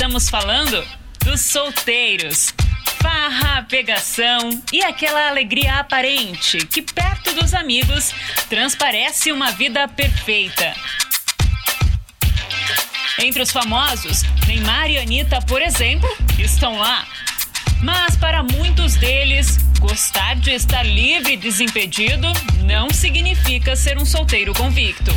Estamos falando? Dos solteiros. Farra, pegação e aquela alegria aparente que, perto dos amigos, transparece uma vida perfeita. Entre os famosos, Neymar e Anitta, por exemplo, estão lá. Mas para muitos deles, gostar de estar livre e desimpedido não significa ser um solteiro convicto.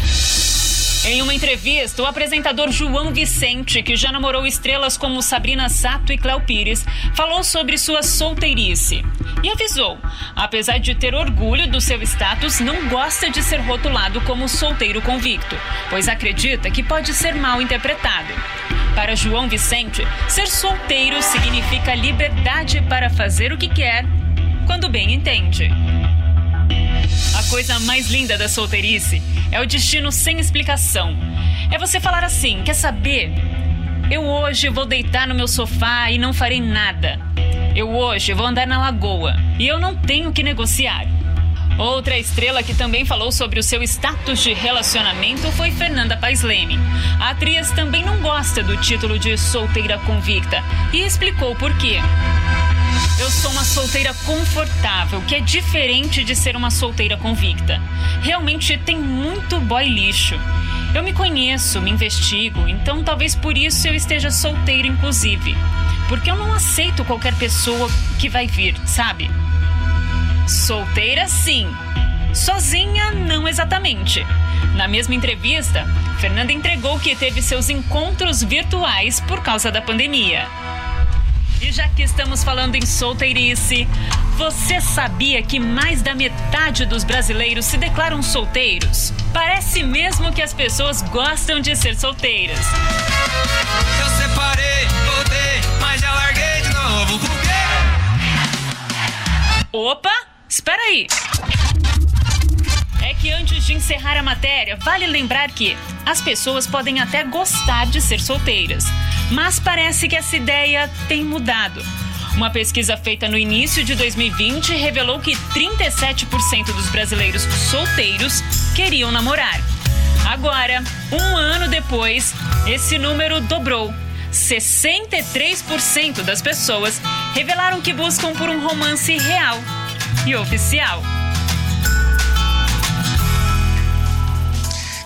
Em uma entrevista, o apresentador João Vicente, que já namorou estrelas como Sabrina Sato e Cléo Pires, falou sobre sua solteirice. E avisou, apesar de ter orgulho do seu status, não gosta de ser rotulado como solteiro convicto, pois acredita que pode ser mal interpretado. Para João Vicente, ser solteiro significa liberdade para fazer o que quer, quando bem entende. A coisa mais linda da solteirice é o destino sem explicação. É você falar assim: quer saber? Eu hoje vou deitar no meu sofá e não farei nada. Eu hoje vou andar na lagoa e eu não tenho que negociar. Outra estrela que também falou sobre o seu status de relacionamento foi Fernanda Paes Leme. A atriz também não gosta do título de solteira convicta e explicou por quê. Eu sou uma solteira confortável, que é diferente de ser uma solteira convicta. Realmente tem muito boy lixo. Eu me conheço, me investigo, então talvez por isso eu esteja solteira, inclusive. Porque eu não aceito qualquer pessoa que vai vir, sabe? Solteira, sim. Sozinha, não exatamente. Na mesma entrevista, Fernanda entregou que teve seus encontros virtuais por causa da pandemia. E já que estamos falando em solteirice, você sabia que mais da metade dos brasileiros se declaram solteiros? Parece mesmo que as pessoas gostam de ser solteiras. Eu separei, voltei, mas já larguei de novo. Por quê? Opa, espera aí. É que antes de encerrar a matéria, vale lembrar que as pessoas podem até gostar de ser solteiras, mas parece que essa ideia tem mudado. Uma pesquisa feita no início de 2020 revelou que 37% dos brasileiros solteiros queriam namorar. Agora, um ano depois, esse número dobrou. 63% das pessoas revelaram que buscam por um romance real e oficial.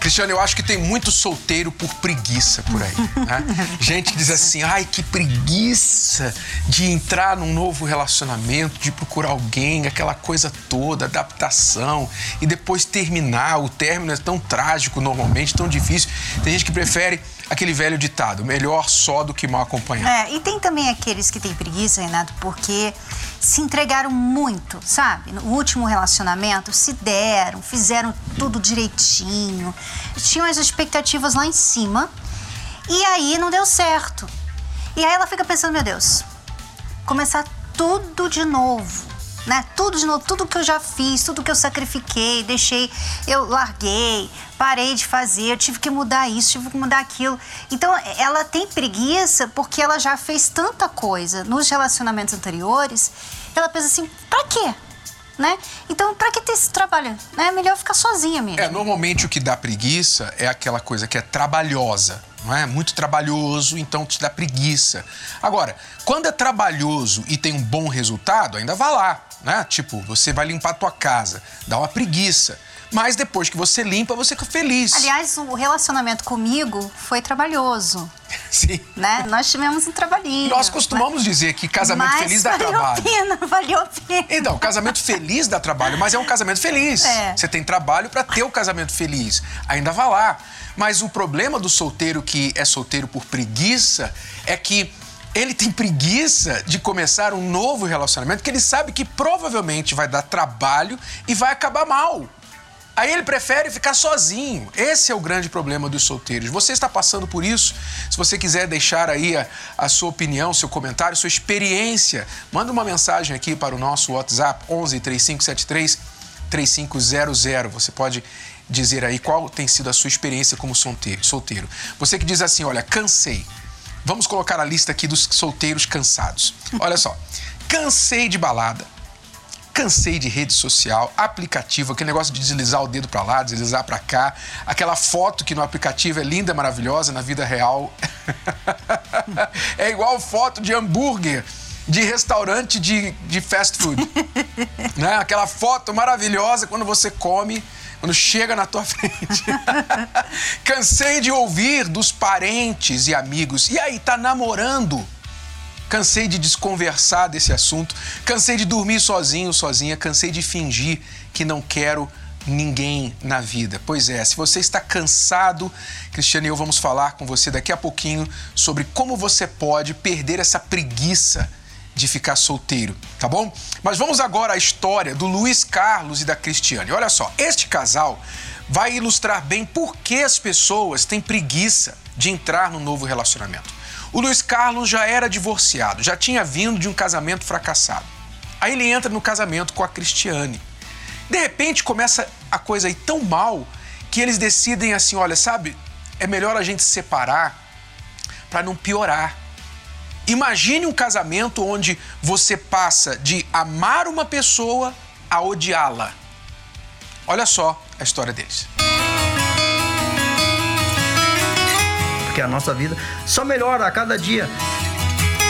Cristiano, eu acho que tem muito solteiro por preguiça por aí. Né? Gente que diz assim, ai, que preguiça de entrar num novo relacionamento, de procurar alguém, aquela coisa toda, adaptação, e depois terminar. O término é tão trágico normalmente, tão difícil. Tem gente que prefere aquele velho ditado, melhor só do que mal acompanhado. É, e tem também aqueles que têm preguiça, Renato, porque se entregaram muito, sabe? No último relacionamento, se deram, fizeram tudo direitinho, tinham as expectativas lá em cima, e aí não deu certo. E aí ela fica pensando, meu Deus, começar tudo de novo. Né? Tudo tudo que eu já fiz, tudo que eu sacrifiquei, deixei, eu larguei, parei de fazer, eu tive que mudar isso, tive que mudar aquilo. Então, ela tem preguiça porque ela já fez tanta coisa nos relacionamentos anteriores, ela pensa assim, pra quê? Né? Então, pra que ter esse trabalho? É melhor ficar sozinha mesmo. É, normalmente o que dá preguiça é aquela coisa que é trabalhosa, não é? Muito trabalhoso, então te dá preguiça. Agora, quando é trabalhoso e tem um bom resultado, ainda vá lá, né? Tipo, você vai limpar a tua casa, dá uma preguiça. Mas depois que você limpa, você fica feliz. Aliás, o relacionamento comigo foi trabalhoso, Sim. né? Nós tivemos um trabalhinho. Nós costumamos dizer que casamento mas feliz dá valeu trabalho. a pena, valeu a pena. Então, casamento feliz dá trabalho, mas é um casamento feliz. É. Você tem trabalho para ter o casamento feliz. Ainda vá lá. Mas o problema do solteiro que é solteiro por preguiça é que ele tem preguiça de começar um novo relacionamento que ele sabe que provavelmente vai dar trabalho e vai acabar mal. Aí ele prefere ficar sozinho. Esse é o grande problema dos solteiros. Você está passando por isso? Se você quiser deixar aí a, a sua opinião, seu comentário, sua experiência, manda uma mensagem aqui para o nosso WhatsApp 11 3573 3500. Você pode dizer aí qual tem sido a sua experiência como solteiro. Você que diz assim, olha, cansei. Vamos colocar a lista aqui dos solteiros cansados. Olha só. Cansei de balada Cansei de rede social, aplicativo, aquele negócio de deslizar o dedo para lá, deslizar para cá, aquela foto que no aplicativo é linda, maravilhosa, na vida real é igual foto de hambúrguer de restaurante de, de fast food. né? Aquela foto maravilhosa quando você come, quando chega na tua frente. Cansei de ouvir dos parentes e amigos. E aí, tá namorando? Cansei de desconversar desse assunto, cansei de dormir sozinho, sozinha, cansei de fingir que não quero ninguém na vida. Pois é, se você está cansado, Cristiane e eu vamos falar com você daqui a pouquinho sobre como você pode perder essa preguiça de ficar solteiro, tá bom? Mas vamos agora à história do Luiz Carlos e da Cristiane. Olha só, este casal vai ilustrar bem por que as pessoas têm preguiça de entrar no novo relacionamento. O Luiz Carlos já era divorciado, já tinha vindo de um casamento fracassado. Aí ele entra no casamento com a Cristiane. De repente começa a coisa aí tão mal que eles decidem assim: olha, sabe, é melhor a gente se separar para não piorar. Imagine um casamento onde você passa de amar uma pessoa a odiá-la. Olha só a história deles. porque a nossa vida só melhora a cada dia.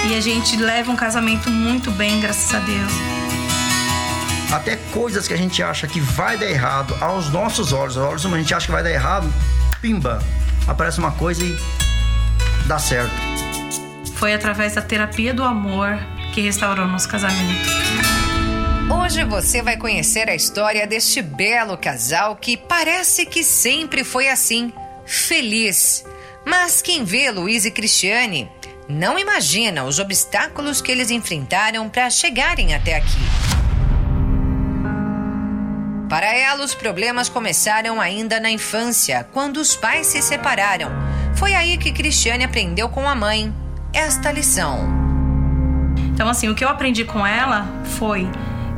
E a gente leva um casamento muito bem, graças a Deus. Até coisas que a gente acha que vai dar errado, aos nossos olhos, aos olhos humanos, a gente acha que vai dar errado, pimba, aparece uma coisa e dá certo. Foi através da terapia do amor que restaurou nosso casamento. Hoje você vai conhecer a história deste belo casal que parece que sempre foi assim, feliz. Mas quem vê Luiz e Cristiane não imagina os obstáculos que eles enfrentaram para chegarem até aqui. Para ela, os problemas começaram ainda na infância, quando os pais se separaram. Foi aí que Cristiane aprendeu com a mãe esta lição. Então, assim, o que eu aprendi com ela foi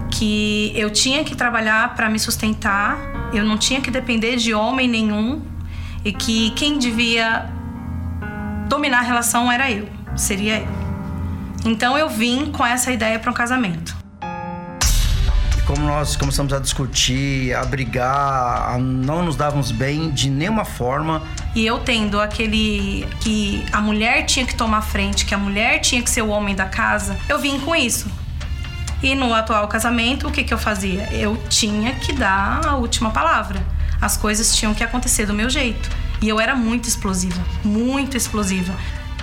que eu tinha que trabalhar para me sustentar, eu não tinha que depender de homem nenhum e que quem devia dominar a relação era eu, seria eu. Então eu vim com essa ideia para um casamento. Como nós começamos a discutir, a brigar, a não nos dávamos bem de nenhuma forma. E eu tendo aquele que a mulher tinha que tomar frente, que a mulher tinha que ser o homem da casa, eu vim com isso. E no atual casamento, o que, que eu fazia? Eu tinha que dar a última palavra. As coisas tinham que acontecer do meu jeito. E eu era muito explosiva, muito explosiva.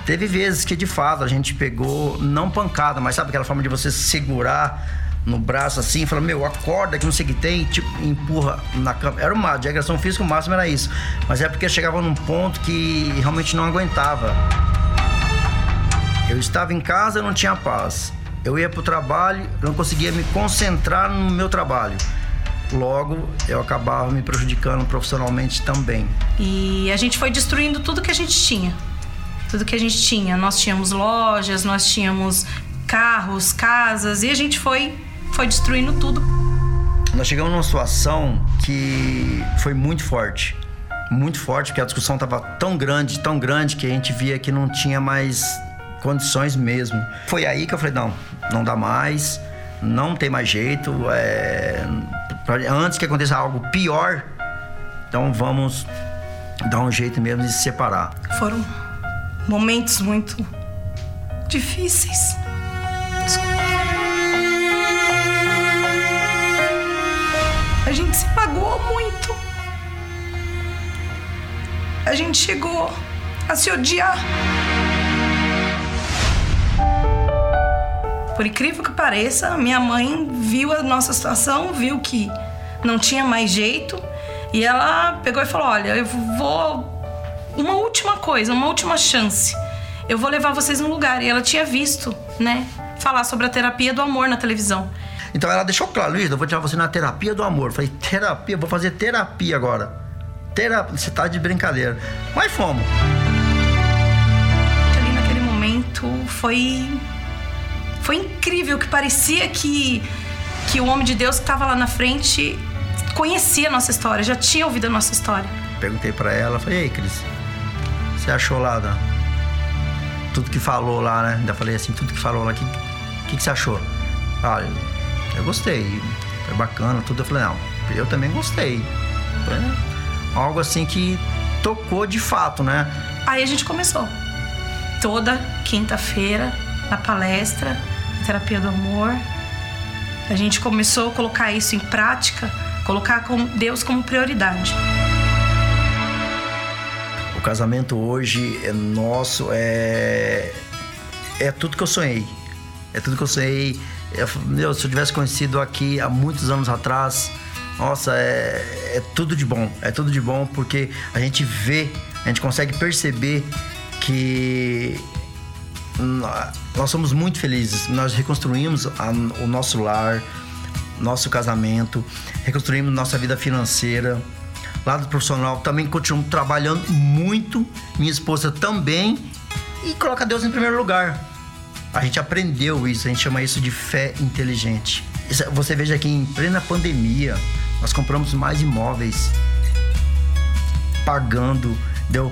Teve vezes que de fato a gente pegou, não pancada, mas sabe aquela forma de você segurar no braço assim, e falar, meu, acorda que não sei o que tem, tipo, empurra na cama. Era uma de agressão física, o máximo era isso. Mas é porque chegava num ponto que realmente não aguentava. Eu estava em casa, não tinha paz. Eu ia para o trabalho, não conseguia me concentrar no meu trabalho. Logo, eu acabava me prejudicando profissionalmente também. E a gente foi destruindo tudo que a gente tinha. Tudo que a gente tinha. Nós tínhamos lojas, nós tínhamos carros, casas, e a gente foi, foi destruindo tudo. Nós chegamos numa situação que foi muito forte. Muito forte, porque a discussão estava tão grande, tão grande, que a gente via que não tinha mais condições mesmo. Foi aí que eu falei: não, não dá mais, não tem mais jeito, é, antes que aconteça algo pior, então vamos dar um jeito mesmo de se separar. Foram momentos muito difíceis. Gente se pagou muito. A gente chegou a se odiar. Por incrível que pareça, minha mãe viu a nossa situação, viu que não tinha mais jeito e ela pegou e falou: Olha, eu vou. Uma última coisa, uma última chance. Eu vou levar vocês num lugar. E ela tinha visto, né, falar sobre a terapia do amor na televisão. Então ela deixou claro, Luiz, eu vou tirar você na terapia do amor. Eu falei, terapia? Vou fazer terapia agora. Terapia, você tá de brincadeira. Mas fomos. Ali naquele momento foi. Foi incrível, que parecia que, que o homem de Deus que estava lá na frente conhecia a nossa história, já tinha ouvido a nossa história. Perguntei pra ela, falei, ei, Cris, você achou lá da- tudo que falou lá, né? Ainda falei assim, tudo que falou lá, o que, que, que você achou? Ah, eu, gostei, foi bacana, tudo. Eu falei, não, eu também gostei. Foi algo assim que tocou de fato, né? Aí a gente começou. Toda quinta-feira, na palestra, Terapia do Amor. A gente começou a colocar isso em prática, colocar com Deus como prioridade. O casamento hoje é nosso, é. É tudo que eu sonhei. É tudo que eu sonhei. Eu, meu, se eu tivesse conhecido aqui há muitos anos atrás, nossa, é, é tudo de bom. É tudo de bom porque a gente vê, a gente consegue perceber que nó- nós somos muito felizes. Nós reconstruímos a- o nosso lar, nosso casamento, reconstruímos nossa vida financeira. Lado profissional, também continuamos trabalhando muito. Minha esposa também. E coloca Deus em primeiro lugar. A gente aprendeu isso, a gente chama isso de fé inteligente. Você veja que em plena pandemia, nós compramos mais imóveis pagando. Deu,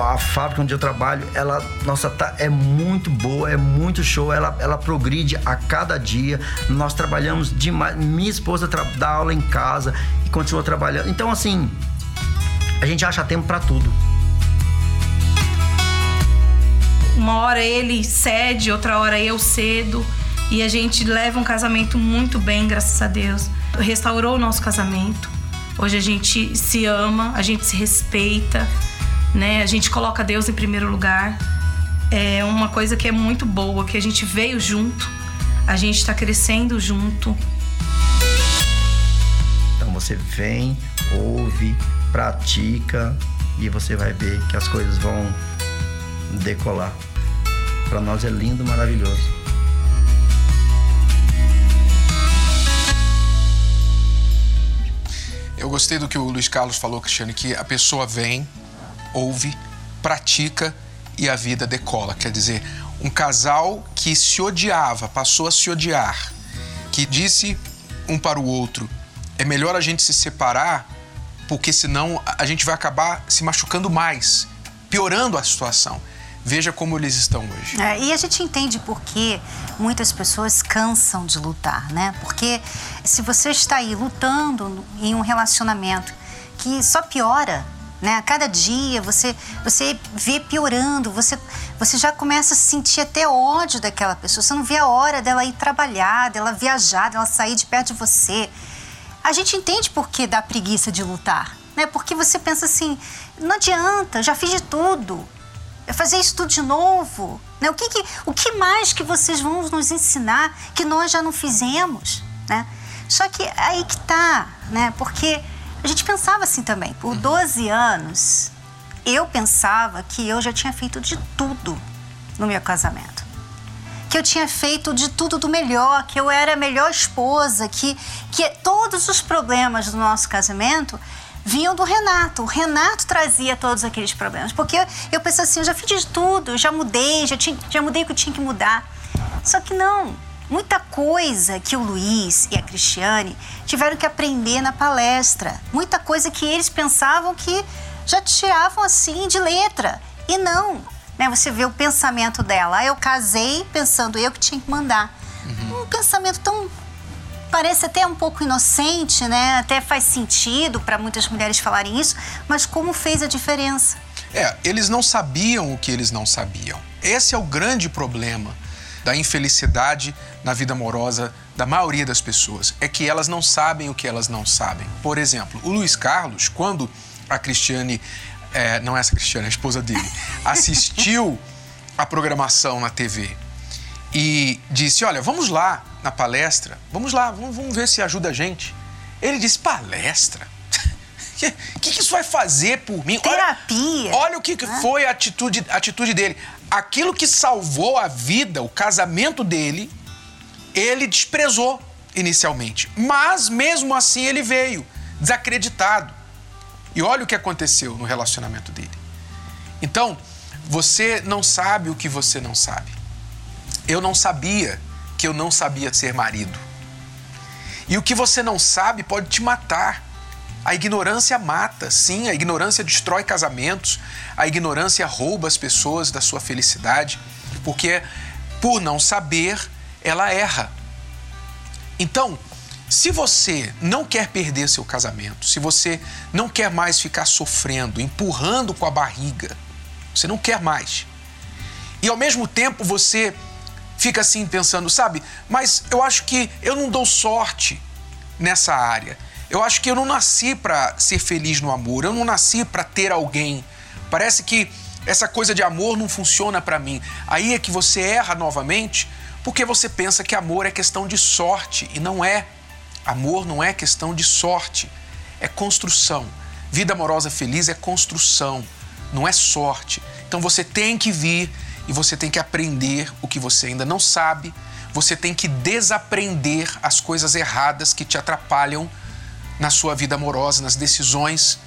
a fábrica onde eu trabalho, ela, nossa, tá, é muito boa, é muito show, ela, ela progride a cada dia. Nós trabalhamos demais. Minha esposa dá aula em casa e continua trabalhando. Então, assim, a gente acha tempo pra tudo. Uma hora ele cede, outra hora eu cedo. E a gente leva um casamento muito bem, graças a Deus. Restaurou o nosso casamento. Hoje a gente se ama, a gente se respeita, né? A gente coloca Deus em primeiro lugar. É uma coisa que é muito boa, que a gente veio junto, a gente está crescendo junto. Então você vem, ouve, pratica e você vai ver que as coisas vão decolar. Para nós é lindo, maravilhoso. Eu gostei do que o Luiz Carlos falou, Cristiane, que a pessoa vem, ouve, pratica e a vida decola. Quer dizer, um casal que se odiava, passou a se odiar, que disse um para o outro: é melhor a gente se separar, porque senão a gente vai acabar se machucando mais, piorando a situação. Veja como eles estão hoje. É, e a gente entende por que muitas pessoas cansam de lutar, né? Porque se você está aí lutando em um relacionamento que só piora, né? A cada dia você você vê piorando, você você já começa a sentir até ódio daquela pessoa. Você não vê a hora dela ir trabalhar, dela viajar, dela sair de perto de você. A gente entende por que dá preguiça de lutar, né? Porque você pensa assim, não adianta, já fiz de tudo. É fazer isso tudo de novo. Né? O, que, que- o que mais que vocês vão nos ensinar que nós já não fizemos? Né? Só que aí que tá, né? Porque a gente pensava assim também. Por 12 anos, eu pensava que eu já tinha feito de tudo no meu casamento. Que eu tinha feito de tudo do melhor, que eu era a melhor esposa, que, que todos os problemas do nosso casamento vinham do Renato. O Renato trazia todos aqueles problemas. Porque eu, eu pensei assim, eu já fiz de tudo, já mudei, já, tinha, já mudei o que eu tinha que mudar. Só que não. Muita coisa que o Luiz e a Cristiane tiveram que aprender na palestra. Muita coisa que eles pensavam que já tiravam assim de letra. E não. Né? Você vê o pensamento dela. Ah, eu casei pensando eu que tinha que mandar. Um pensamento tão parece até um pouco inocente, né? Até faz sentido para muitas mulheres falarem isso, mas como fez a diferença? É, eles não sabiam o que eles não sabiam. Esse é o grande problema da infelicidade na vida amorosa da maioria das pessoas. É que elas não sabem o que elas não sabem. Por exemplo, o Luiz Carlos, quando a Cristiane, é, não é essa Cristiane, a esposa dele, assistiu a programação na TV e disse: Olha, vamos lá na palestra, vamos lá, vamos, vamos ver se ajuda a gente. Ele disse: Palestra? O que, que, que isso vai fazer por mim? Olha- Terapia. Olha, o que, que foi a atitude, a atitude dele. Aquilo que salvou a vida, o casamento dele, ele desprezou. inicialmente, mas mesmo assim ele veio desacreditado. E olha o que aconteceu no relacionamento dele. Então, você não sabe o que você não sabe. Eu não sabia que eu não sabia ser marido. E o que você não sabe pode te matar. A ignorância mata, sim, a ignorância destrói casamentos, a ignorância rouba as pessoas da sua felicidade, porque por não saber, ela erra. Então, se você não quer perder seu casamento, se você não quer mais ficar sofrendo, empurrando com a barriga, você não quer mais. E ao mesmo tempo você fica assim pensando, sabe, mas eu acho que eu não dou sorte nessa área. Eu acho que eu não nasci para ser feliz no amor, eu não nasci para ter alguém. Parece que essa coisa de amor não funciona para mim. Aí é que você erra novamente, porque você pensa que amor é questão de sorte e não é. Amor não é questão de sorte, é construção. Vida amorosa feliz é construção, não é sorte. Então você tem que vir e você tem que aprender o que você ainda não sabe, você tem que desaprender as coisas erradas que te atrapalham na sua vida amorosa, nas decisões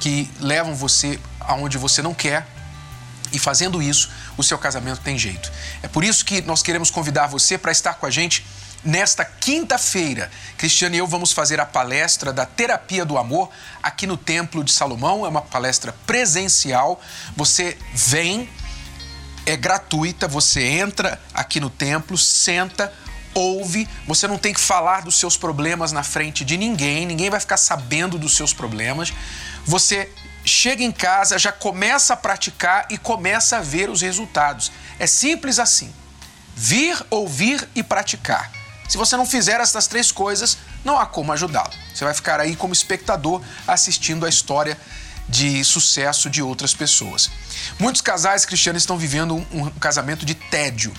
que levam você aonde você não quer. E fazendo isso, o seu casamento tem jeito. É por isso que nós queremos convidar você para estar com a gente nesta quinta-feira. Cristiane e eu vamos fazer a palestra da Terapia do Amor aqui no Templo de Salomão. É uma palestra presencial. Você vem, é gratuita, você entra aqui no templo, senta, ouve, você não tem que falar dos seus problemas na frente de ninguém, ninguém vai ficar sabendo dos seus problemas. Você chega em casa, já começa a praticar e começa a ver os resultados. É simples assim. Vir, ouvir e praticar. Se você não fizer essas três coisas, não há como ajudá-lo. Você vai ficar aí como espectador assistindo a história de sucesso de outras pessoas. Muitos casais cristianos estão vivendo um, um casamento de tédio,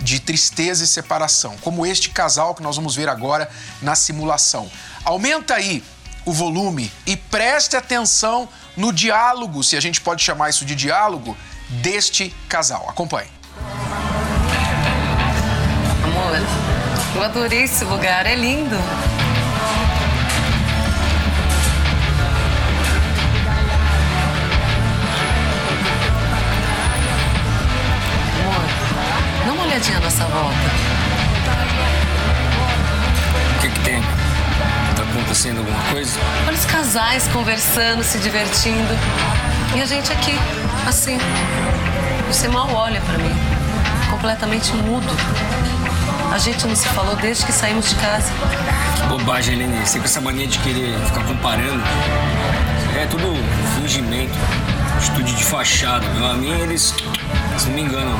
de tristeza e separação, como este casal que nós vamos ver agora na simulação. Aumenta aí o volume e preste atenção no diálogo, se a gente pode chamar isso de diálogo, deste casal. Acompanhe. Amor, eu adorei esse lugar, é lindo. À nossa volta. O que, que tem? Tá acontecendo alguma coisa? Olha os casais conversando, se divertindo. E a gente aqui, assim. Você mal olha pra mim. Completamente mudo. A gente não se falou desde que saímos de casa. Que bobagem, Helene. Você com essa mania de querer ficar comparando. É tudo fingimento. Atitude de fachada. Meu, a mim, eles, eles não me enganam.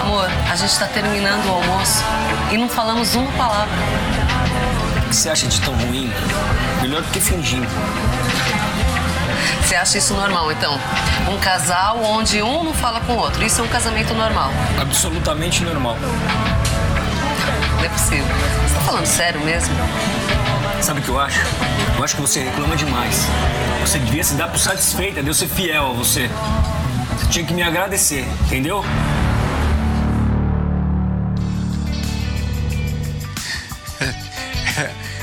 Amor, a gente tá terminando o almoço e não falamos uma palavra. O que você acha de tão ruim? Melhor do que fingindo. Você acha isso normal, então? Um casal onde um não fala com o outro. Isso é um casamento normal. Absolutamente normal. Não é possível. Você tá falando sério mesmo? Sabe o que eu acho? Eu acho que você reclama demais. Você devia se dar por satisfeita, de eu ser fiel a você. Você tinha que me agradecer, entendeu?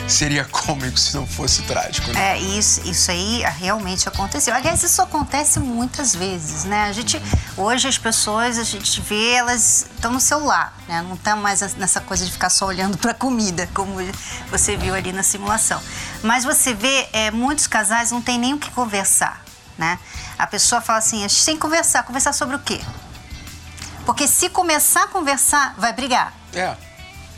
Seria cômico se não fosse trágico, né? É, isso, isso aí realmente aconteceu. Aliás, isso acontece muitas vezes, né? A gente, hoje as pessoas, a gente vê, elas estão no celular, né? Não estão mais nessa coisa de ficar só olhando para comida, como você viu ali na simulação. Mas você vê, é, muitos casais não tem nem o que conversar, né? A pessoa fala assim, a gente tem que conversar. Conversar sobre o quê? Porque se começar a conversar, vai brigar. É.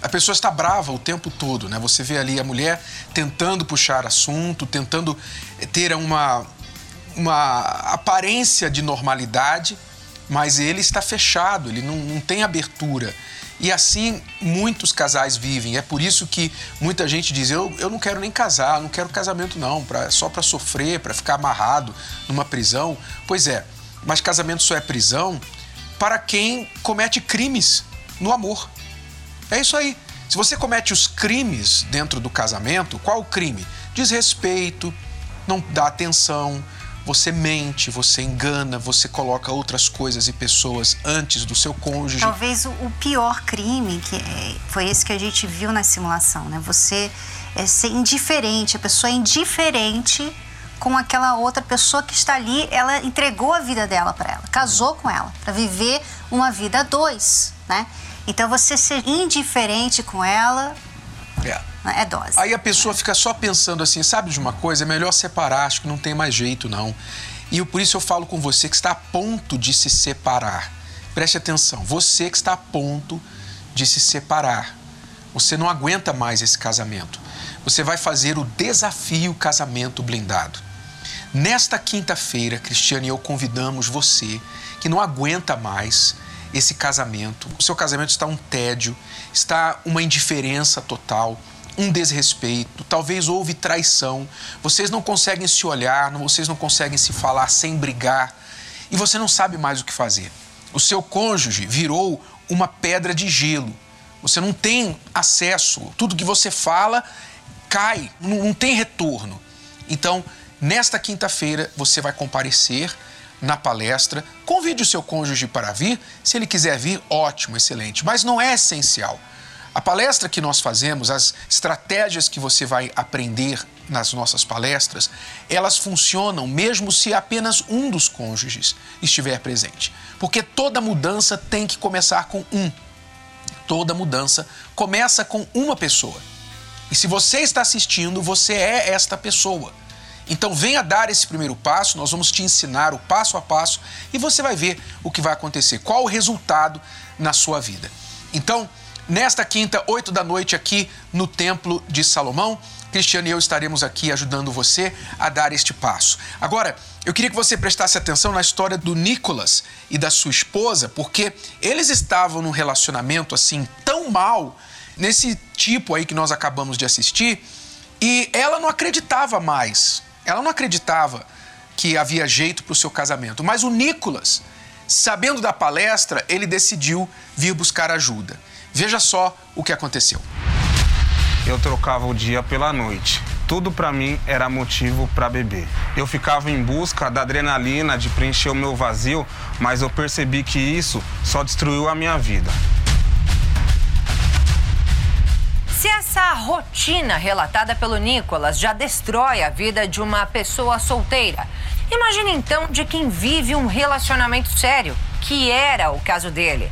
A pessoa está brava o tempo todo, né? Você vê ali a mulher tentando puxar assunto, tentando ter uma, uma aparência de normalidade, mas ele está fechado, ele não, não tem abertura. E assim muitos casais vivem. É por isso que muita gente diz: eu, eu não quero nem casar, não quero casamento, não, pra, só para sofrer, para ficar amarrado numa prisão. Pois é, mas casamento só é prisão para quem comete crimes no amor. É isso aí. Se você comete os crimes dentro do casamento, qual o crime? Desrespeito, não dá atenção, você mente, você engana, você coloca outras coisas e pessoas antes do seu cônjuge. Talvez o, pior crime que é, foi esse que a gente viu na simulação, né? Você é ser indiferente, a pessoa é indiferente com aquela outra pessoa que está ali, ela entregou a vida dela para ela, casou com ela, para viver uma vida a dois, né? Então você ser indiferente com ela É. é dose. Aí a pessoa fica só pensando assim, sabe de uma coisa? É melhor separar, acho que não tem mais jeito, não. E por isso eu falo com você que está a ponto de se separar. Preste atenção, você que está a ponto de se separar. Você não aguenta mais esse casamento. Você vai fazer o desafio casamento blindado. Nesta quinta-feira, Cristiane e eu convidamos você que não aguenta mais esse casamento. O seu casamento está um tédio, está uma indiferença total, um desrespeito, talvez houve traição. Vocês não conseguem se olhar, vocês não conseguem se falar sem brigar e você não sabe mais o que fazer. O seu cônjuge virou uma pedra de gelo. Você não tem acesso, tudo que você fala cai, não tem retorno. Então, nesta quinta-feira, você vai comparecer na palestra. Convide o seu cônjuge para vir. Se ele quiser vir, ótimo, excelente. Mas não é essencial. A palestra que nós fazemos, as estratégias que você vai aprender nas nossas palestras, elas funcionam mesmo se apenas um dos cônjuges estiver presente. Porque toda mudança tem que começar com um. Toda mudança começa com uma pessoa. E se você está assistindo, você é esta pessoa. Então venha dar esse primeiro passo, nós vamos te ensinar o passo a passo e você vai ver o que vai acontecer, qual o resultado na sua vida. Então, nesta quinta, 8 da noite, aqui no Templo de Salomão, Cristiano e eu estaremos aqui ajudando você a dar este passo. Agora, eu queria que você prestasse atenção na história do Nicolas e da sua esposa, porque eles estavam num relacionamento assim tão mal, nesse tipo aí que nós acabamos de assistir, e ela não acreditava mais. Ela não acreditava que havia jeito para o seu casamento. Mas o Nicolas, sabendo da palestra, ele decidiu vir buscar ajuda. Veja só o que aconteceu. Eu trocava o dia pela noite. Tudo pra mim era motivo pra beber. Eu ficava em busca da adrenalina de preencher o meu vazio, mas eu percebi que isso só destruiu a minha vida. Se essa rotina relatada pelo Nicolas já destrói a vida de uma pessoa solteira, imagine então de quem vive um relacionamento sério, que era o caso dele.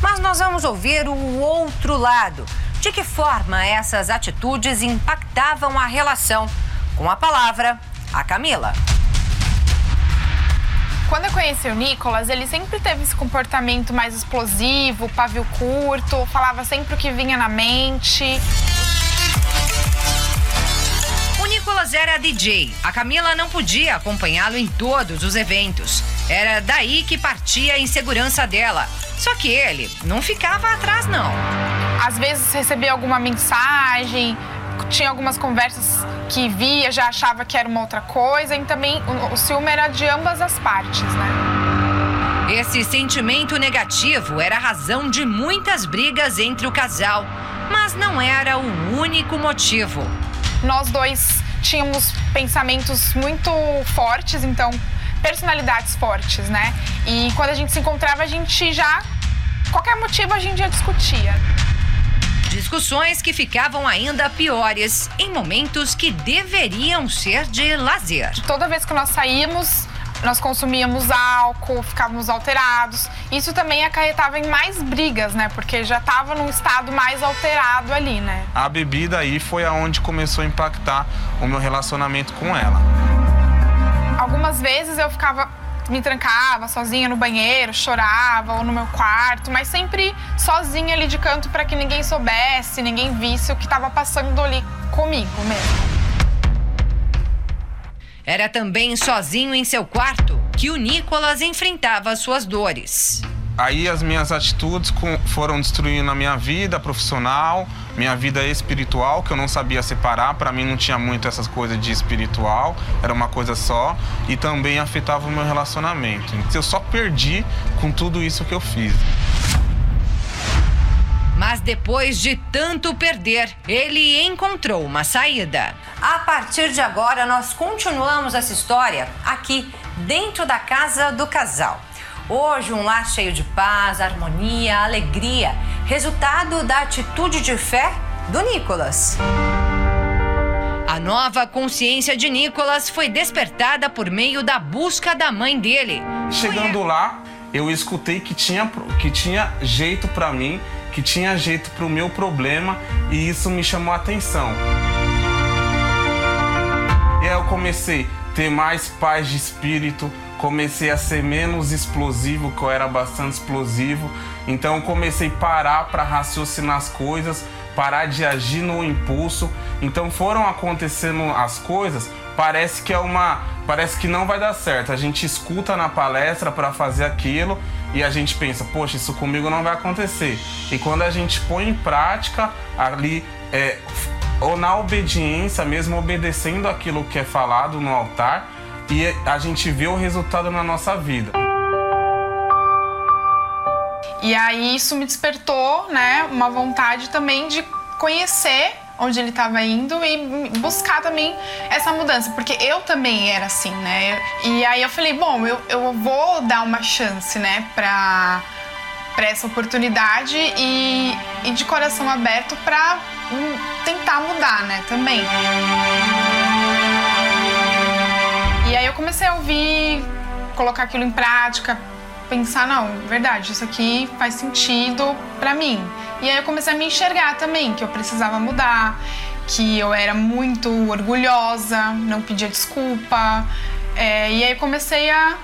Mas nós vamos ouvir o outro lado. De que forma essas atitudes impactavam a relação? Com a palavra, a Camila. Quando eu conheci o Nicolas, ele sempre teve esse comportamento mais explosivo, pavio curto, falava sempre o que vinha na mente. O Nicolas era DJ. A Camila não podia acompanhá-lo em todos os eventos. Era daí que partia a insegurança dela. Só que ele não ficava atrás, não. Às vezes recebia alguma mensagem, tinha algumas conversas que via, já achava que era uma outra coisa, e também o, o ciúme era de ambas as partes, né? Esse sentimento negativo era a razão de muitas brigas entre o casal, mas não era o único motivo. Nós dois tínhamos pensamentos muito fortes, então personalidades fortes, né? E quando a gente se encontrava, a gente já qualquer motivo a gente já discutia. Discussões que ficavam ainda piores em momentos que deveriam ser de lazer. Toda vez que nós saímos, nós consumíamos álcool, ficávamos alterados. Isso também acarretava em mais brigas, né? Porque já estava num estado mais alterado ali, né? A bebida aí foi aonde começou a impactar o meu relacionamento com ela. Algumas vezes eu ficava me trancava sozinha no banheiro, chorava ou no meu quarto, mas sempre sozinha ali de canto para que ninguém soubesse, ninguém visse o que estava passando ali comigo mesmo. Era também sozinho em seu quarto que o Nicolas enfrentava suas dores. Aí as minhas atitudes com- foram destruindo a minha vida profissional, minha vida espiritual, que eu não sabia separar. Para mim não tinha muito essas coisas de espiritual, era uma coisa só. E também afetava o meu relacionamento. Eu só perdi com tudo isso que eu fiz. Mas depois de tanto perder, ele encontrou uma saída. A partir de agora, nós continuamos essa história aqui dentro da casa do casal. Hoje, um lar cheio de paz, harmonia, alegria, resultado da atitude de fé do Nicolas. A nova consciência de Nicolas foi despertada por meio da busca da mãe dele. Chegando lá, eu escutei que tinha, que tinha jeito para mim, que tinha jeito para o meu problema e isso me chamou a atenção. E aí eu comecei a ter mais paz de espírito, comecei a ser menos explosivo, que eu era bastante explosivo. Então eu comecei a parar para raciocinar as coisas, parar de agir no impulso. Então foram acontecendo as coisas, parece que é uma, parece que não vai dar certo. A gente escuta na palestra para fazer aquilo e a gente pensa, poxa, isso comigo não vai acontecer. E quando a gente põe em prática ali é, ou na obediência, mesmo obedecendo aquilo que é falado no altar, e a gente vê o resultado na nossa vida. E aí isso me despertou, né, uma vontade também de conhecer onde ele estava indo e buscar também essa mudança, porque eu também era assim, né? E aí eu falei, bom, eu, eu vou dar uma chance, né, para para essa oportunidade e, e de coração aberto para tentar mudar, né, também. E aí eu comecei a ouvir, colocar aquilo em prática, pensar, não, verdade, isso aqui faz sentido para mim. E aí eu comecei a me enxergar também, que eu precisava mudar, que eu era muito orgulhosa, não pedia desculpa. É, e aí eu comecei a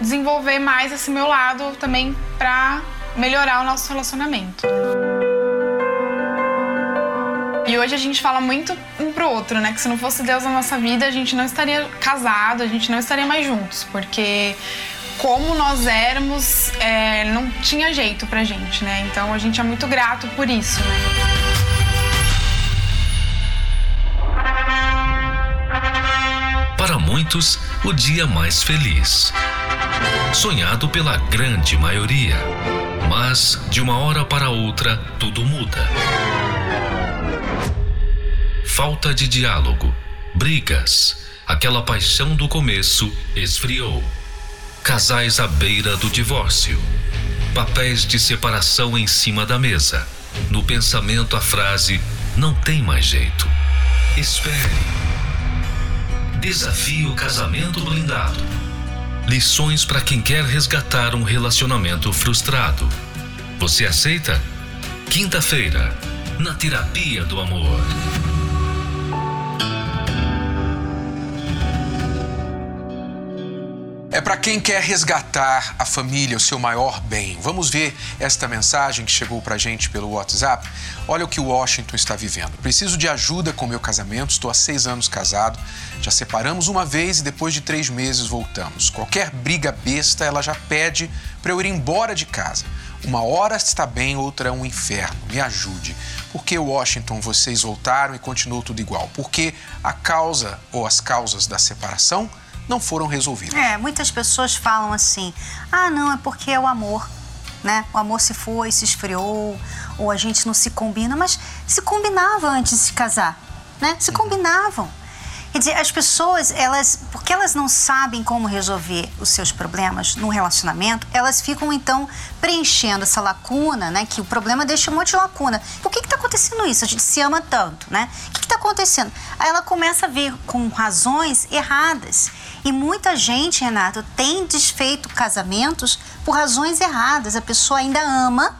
desenvolver mais esse meu lado também para melhorar o nosso relacionamento. E hoje a gente fala muito um pro outro, né? Que se não fosse Deus na nossa vida, a gente não estaria casado, a gente não estaria mais juntos, porque como nós éramos, é, não tinha jeito pra gente, né? Então a gente é muito grato por isso, né? Para muitos, o dia mais feliz. Sonhado pela grande maioria. Mas, de uma hora para outra, tudo muda falta de diálogo, brigas, aquela paixão do começo esfriou. Casais à beira do divórcio, papéis de separação em cima da mesa. No pensamento, a frase: não tem mais jeito. Espere. Desafio casamento blindado. Lições para quem quer resgatar um relacionamento frustrado. Você aceita? Quinta-feira, na Terapia do Amor. É para quem quer resgatar a família, o seu maior bem. Vamos ver esta mensagem que chegou para gente pelo WhatsApp. Olha o que Washington está vivendo. Preciso de ajuda com meu casamento. Estou há seis anos casado. Já separamos uma vez e depois de três meses voltamos. Qualquer briga besta, ela já pede para eu ir embora de casa. Uma hora está bem, outra é um inferno. Me ajude. Por que, Washington, vocês voltaram e continuou tudo igual? Porque a causa ou as causas da separação não foram resolvidas. É, muitas pessoas falam assim: ah, não, é porque é o amor. Né? O amor se foi, se esfriou, ou a gente não se combina, mas se combinava antes de se casar, né? Se combinavam. Quer dizer, as pessoas, elas, porque elas não sabem como resolver os seus problemas no relacionamento, elas ficam então preenchendo essa lacuna, né? Que o problema deixa um monte de lacuna. Por que está acontecendo isso? A gente se ama tanto, né? O que está acontecendo? Aí ela começa a vir com razões erradas. E muita gente, Renato, tem desfeito casamentos por razões erradas. A pessoa ainda ama,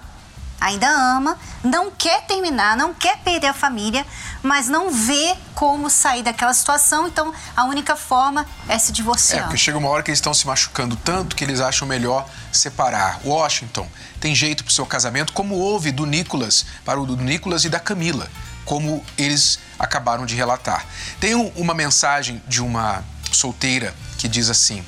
ainda ama, não quer terminar, não quer perder a família, mas não vê como sair daquela situação. Então, a única forma é se divorciar. É, porque chega uma hora que eles estão se machucando tanto que eles acham melhor separar. Washington tem jeito para o seu casamento, como houve do Nicolas, para o do Nicolas e da Camila, como eles acabaram de relatar. Tem uma mensagem de uma solteira que diz assim: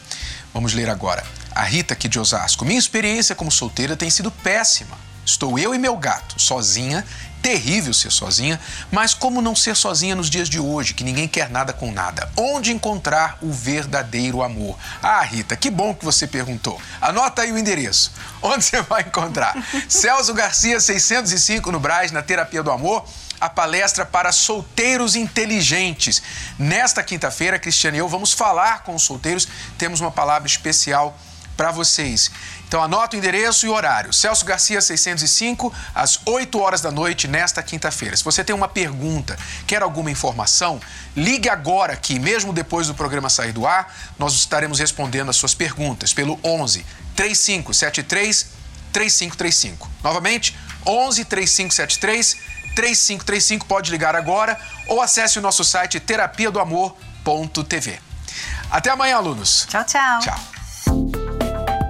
vamos ler agora. A Rita aqui de Osasco. Minha experiência como solteira tem sido péssima. Estou eu e meu gato, sozinha. Terrível ser sozinha, mas como não ser sozinha nos dias de hoje, que ninguém quer nada com nada? Onde encontrar o verdadeiro amor? Ah, Rita, que bom que você perguntou. Anota aí o endereço. Onde você vai encontrar? Celso Garcia, 605 no Braz, na Terapia do Amor a palestra para solteiros inteligentes. Nesta quinta-feira, Cristiane e eu vamos falar com os solteiros. Temos uma palavra especial para vocês. Então anota o endereço e o horário. Celso Garcia 605, às 8 horas da noite, nesta quinta-feira. Se você tem uma pergunta, quer alguma informação, ligue agora aqui, mesmo depois do programa sair do ar, nós estaremos respondendo as suas perguntas pelo 11 3573 3535. Novamente, 11 3573 3535, pode ligar agora ou acesse o nosso site terapia do amor.tv. Até amanhã, alunos. Tchau, tchau. Tchau.